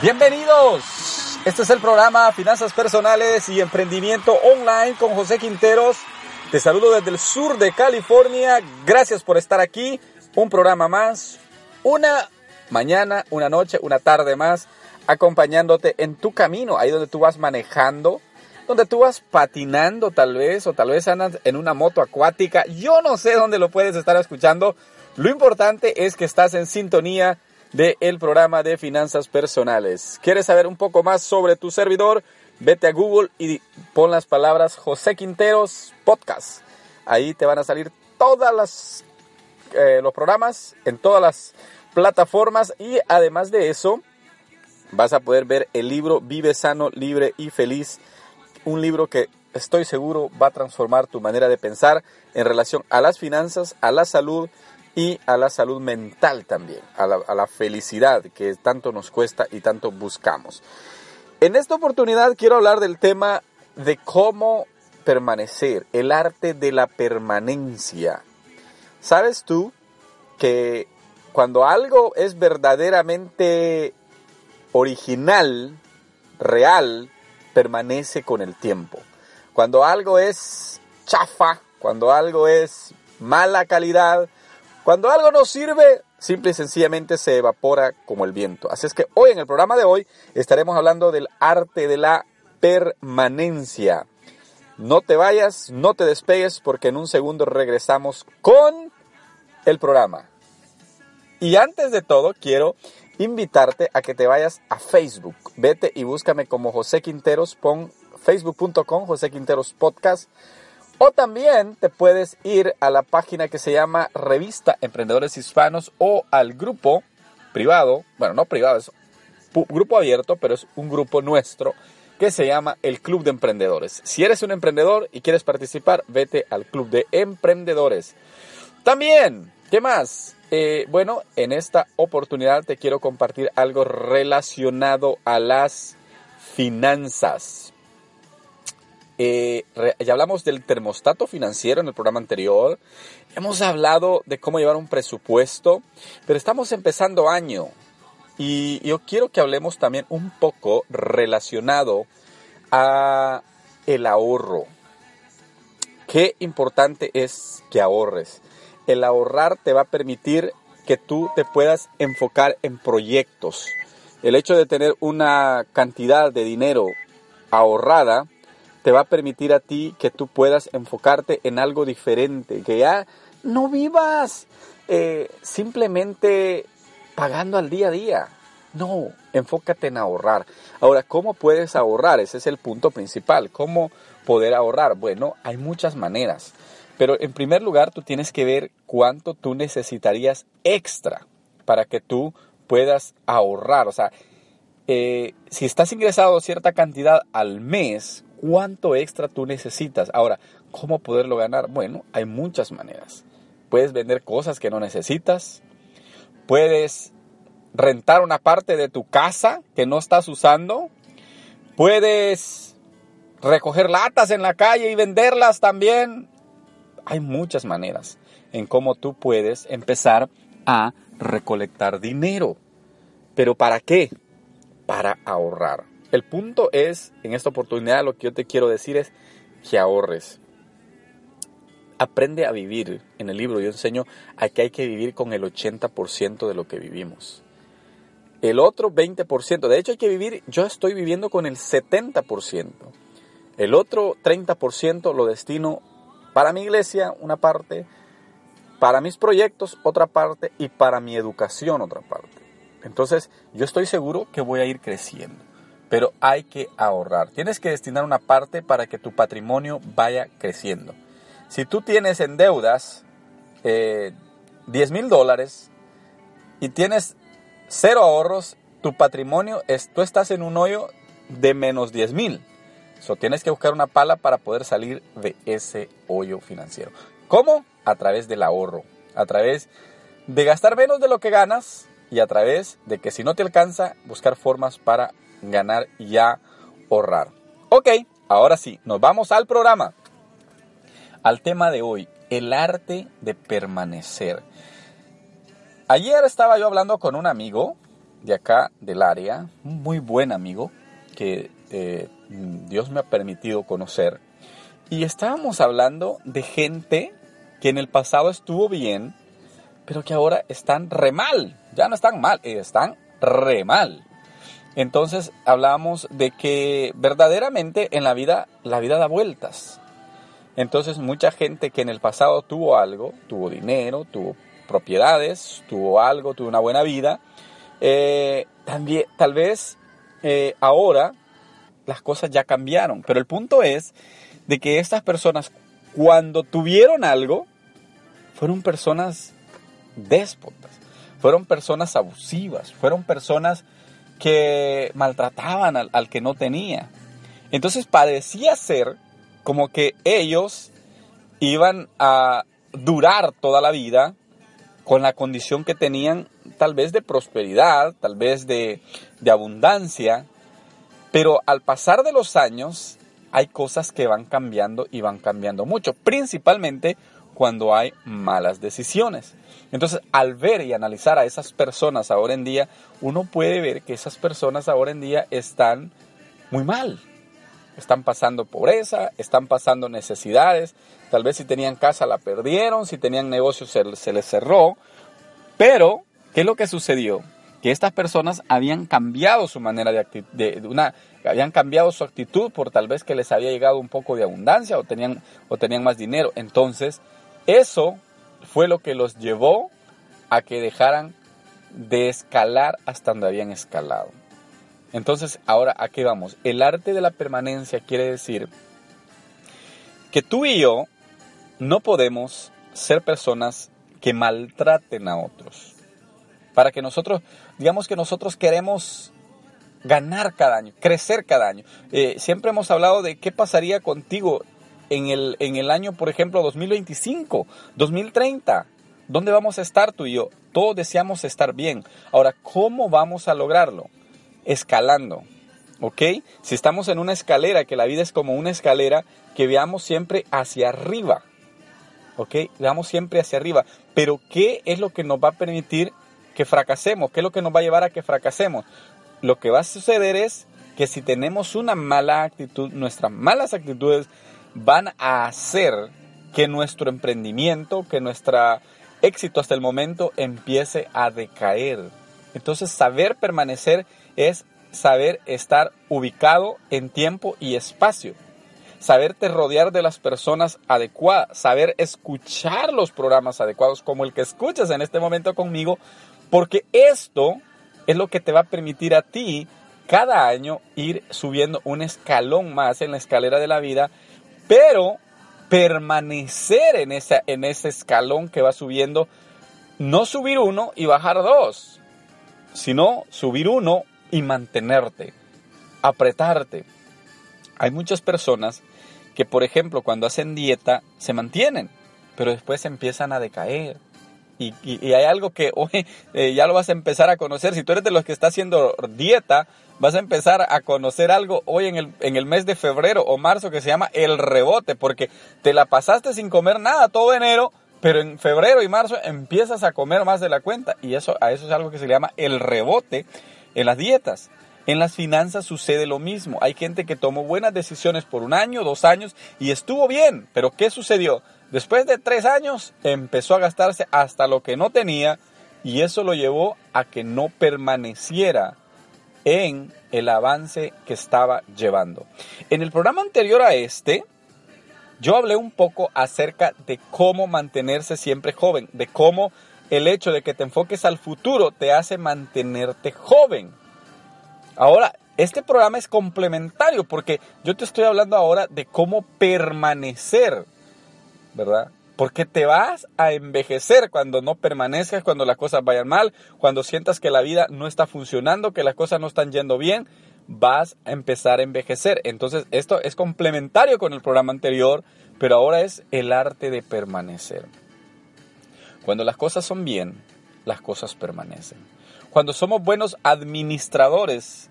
Bienvenidos. Este es el programa Finanzas Personales y Emprendimiento Online con José Quinteros. Te saludo desde el sur de California. Gracias por estar aquí. Un programa más. Una mañana, una noche, una tarde más. Acompañándote en tu camino, ahí donde tú vas manejando, donde tú vas patinando tal vez, o tal vez andas en una moto acuática. Yo no sé dónde lo puedes estar escuchando. Lo importante es que estás en sintonía del programa de finanzas personales. ¿Quieres saber un poco más sobre tu servidor? Vete a Google y pon las palabras José Quinteros Podcast. Ahí te van a salir todas las eh, los programas en todas las plataformas y además de eso vas a poder ver el libro Vive sano, libre y feliz, un libro que estoy seguro va a transformar tu manera de pensar en relación a las finanzas, a la salud y a la salud mental también, a la, a la felicidad que tanto nos cuesta y tanto buscamos. En esta oportunidad quiero hablar del tema de cómo permanecer, el arte de la permanencia. ¿Sabes tú que cuando algo es verdaderamente original, real, permanece con el tiempo? Cuando algo es chafa, cuando algo es mala calidad, cuando algo no sirve, simple y sencillamente se evapora como el viento. Así es que hoy en el programa de hoy estaremos hablando del arte de la permanencia. No te vayas, no te despegues porque en un segundo regresamos con el programa. Y antes de todo, quiero invitarte a que te vayas a Facebook. Vete y búscame como José Quinteros, pon facebook.com José Quinteros Podcast. O también te puedes ir a la página que se llama Revista Emprendedores Hispanos o al grupo privado, bueno, no privado, es grupo abierto, pero es un grupo nuestro que se llama el Club de Emprendedores. Si eres un emprendedor y quieres participar, vete al Club de Emprendedores. También, ¿qué más? Eh, bueno, en esta oportunidad te quiero compartir algo relacionado a las finanzas. Eh, ya hablamos del termostato financiero en el programa anterior. Hemos hablado de cómo llevar un presupuesto, pero estamos empezando año. Y yo quiero que hablemos también un poco relacionado a el ahorro. Qué importante es que ahorres. El ahorrar te va a permitir que tú te puedas enfocar en proyectos. El hecho de tener una cantidad de dinero ahorrada te va a permitir a ti que tú puedas enfocarte en algo diferente, que ya no vivas eh, simplemente pagando al día a día. No, enfócate en ahorrar. Ahora, ¿cómo puedes ahorrar? Ese es el punto principal. ¿Cómo poder ahorrar? Bueno, hay muchas maneras. Pero en primer lugar, tú tienes que ver cuánto tú necesitarías extra para que tú puedas ahorrar. O sea, eh, si estás ingresado cierta cantidad al mes, ¿cuánto extra tú necesitas? Ahora, ¿cómo poderlo ganar? Bueno, hay muchas maneras. Puedes vender cosas que no necesitas. Puedes rentar una parte de tu casa que no estás usando. Puedes recoger latas en la calle y venderlas también. Hay muchas maneras en cómo tú puedes empezar a recolectar dinero. ¿Pero para qué? Para ahorrar. El punto es, en esta oportunidad lo que yo te quiero decir es que ahorres. Aprende a vivir. En el libro yo enseño a que hay que vivir con el 80% de lo que vivimos. El otro 20%, de hecho hay que vivir, yo estoy viviendo con el 70%. El otro 30% lo destino para mi iglesia, una parte, para mis proyectos, otra parte, y para mi educación, otra parte. Entonces, yo estoy seguro que voy a ir creciendo. pero hay que ahorrar. Tienes que destinar una parte para que tu patrimonio vaya creciendo. Si tú tienes en deudas eh, 10 mil dólares y tienes cero ahorros, tu patrimonio, es, tú estás en un hoyo de menos 10 mil. Tienes que buscar una pala para poder salir de ese hoyo financiero. ¿Cómo? A través del ahorro, a través de gastar menos de lo que ganas y a través de que si no te alcanza, buscar formas para ganar y ahorrar. Ok, ahora sí, nos vamos al programa. Al tema de hoy, el arte de permanecer. Ayer estaba yo hablando con un amigo de acá del área, un muy buen amigo que eh, Dios me ha permitido conocer. Y estábamos hablando de gente que en el pasado estuvo bien, pero que ahora están re mal. Ya no están mal, están re mal. Entonces hablábamos de que verdaderamente en la vida la vida da vueltas. Entonces mucha gente que en el pasado tuvo algo, tuvo dinero, tuvo propiedades, tuvo algo, tuvo una buena vida, eh, también tal vez eh, ahora las cosas ya cambiaron. Pero el punto es de que estas personas cuando tuvieron algo fueron personas déspotas, fueron personas abusivas, fueron personas que maltrataban al, que no tenía. Entonces parecía ser como que ellos iban a durar toda la vida con la condición que tenían tal vez de prosperidad, tal vez de, de abundancia, pero al pasar de los años hay cosas que van cambiando y van cambiando mucho, principalmente cuando hay malas decisiones. Entonces, al ver y analizar a esas personas ahora en día, uno puede ver que esas personas ahora en día están muy mal. Están pasando pobreza, están pasando necesidades, tal vez si tenían casa la perdieron, si tenían negocio se, se les cerró. Pero, ¿qué es lo que sucedió? Que estas personas habían cambiado su manera de, de, una habían cambiado su actitud por tal vez que les había llegado un poco de abundancia o tenían o tenían más dinero. Entonces, eso fue lo que los llevó a que dejaran de escalar hasta donde habían escalado. Entonces, ahora, ¿a qué vamos? El arte de la permanencia quiere decir que tú y yo no podemos ser personas que maltraten a otros. Para que nosotros, digamos que nosotros queremos ganar cada año, crecer cada año. Eh, siempre hemos hablado de qué pasaría contigo en el, en el año, por ejemplo, 2025, 2030? ¿Dónde vamos a estar tú y yo? Todos deseamos estar bien. Ahora, ¿cómo vamos a lograrlo? Escalando. ¿Ok? Si estamos en una escalera, que la vida es como una escalera, que veamos siempre hacia arriba. ¿Ok? Veamos siempre hacia arriba. Pero ¿qué es lo que nos va a permitir que fracasemos? ¿Qué es lo que nos va a llevar a que fracasemos? Lo que va a suceder es que si tenemos una mala actitud, nuestras malas actitudes van a hacer que nuestro emprendimiento, que nuestro éxito hasta el momento empiece a decaer. Entonces saber permanecer es saber estar ubicado en tiempo y espacio. Saberte rodear de las personas adecuadas, saber escuchar los programas adecuados como el que escuchas en este momento conmigo, porque esto es lo que te va a permitir a ti cada año ir subiendo un escalón más en la escalera de la vida pero permanecer en, esa, en ese escalón que va subiendo, no subir uno y bajar dos, sino subir uno y mantenerte, apretarte. Hay muchas personas que, por ejemplo, cuando hacen dieta, se mantienen, pero después empiezan a decaer. Y, hay algo que hoy eh, ya lo vas a empezar a conocer. Si tú eres de los que está haciendo dieta, vas a empezar a conocer algo hoy en el, en el mes de febrero o marzo que se llama el rebote, porque te la pasaste sin comer nada todo enero, pero en febrero y marzo empiezas a comer más de la cuenta y eso a eso es algo que se llama el rebote en las dietas. En las finanzas sucede lo mismo. Hay gente que tomó buenas decisiones por un año, dos años y estuvo bien, pero ¿qué sucedió? Después de tres años empezó a gastarse hasta lo que no tenía y eso lo llevó a que no permaneciera en el avance que estaba llevando. En el programa anterior a este, yo hablé un poco acerca de cómo mantenerse siempre joven, de cómo el hecho de que te enfoques al futuro te hace mantenerte joven. Ahora, este programa es complementario porque yo te estoy hablando ahora de cómo permanecer, ¿verdad? Porque te vas a envejecer cuando no permanezcas, cuando las cosas vayan mal, cuando sientas que la vida no está funcionando, que las cosas no están yendo bien, vas a empezar a envejecer. Entonces, esto es complementario con el programa anterior, pero ahora es el arte de permanecer. Cuando las cosas son bien, las cosas permanecen. Cuando somos buenos administradores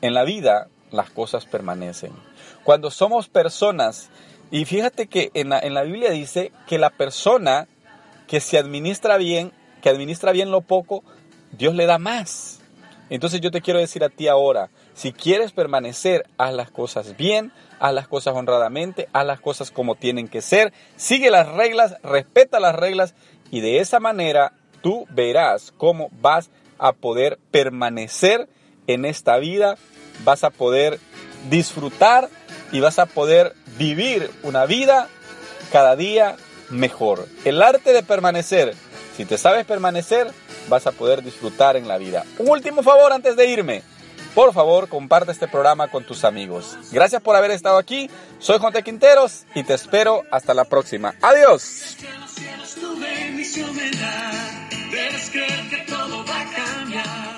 en la vida, las cosas permanecen. Cuando somos personas y fíjate que en la, en la Biblia dice que la persona que se administra bien, que administra bien lo poco, Dios le da más. Entonces yo te quiero decir a ti ahora, si quieres permanecer, haz las cosas bien, haz las cosas honradamente, haz las cosas como tienen que ser, sigue las reglas, respeta las reglas y de esa manera tú verás cómo vas a poder permanecer en esta vida, vas a poder disfrutar y vas a poder vivir una vida cada día mejor. El arte de permanecer. Si te sabes permanecer, vas a poder disfrutar en la vida. Un último favor antes de irme. Por favor, comparte este programa con tus amigos. Gracias por haber estado aquí. Soy Jonte Quinteros y te espero hasta la próxima. Adiós quieres creer que todo va a cambiar.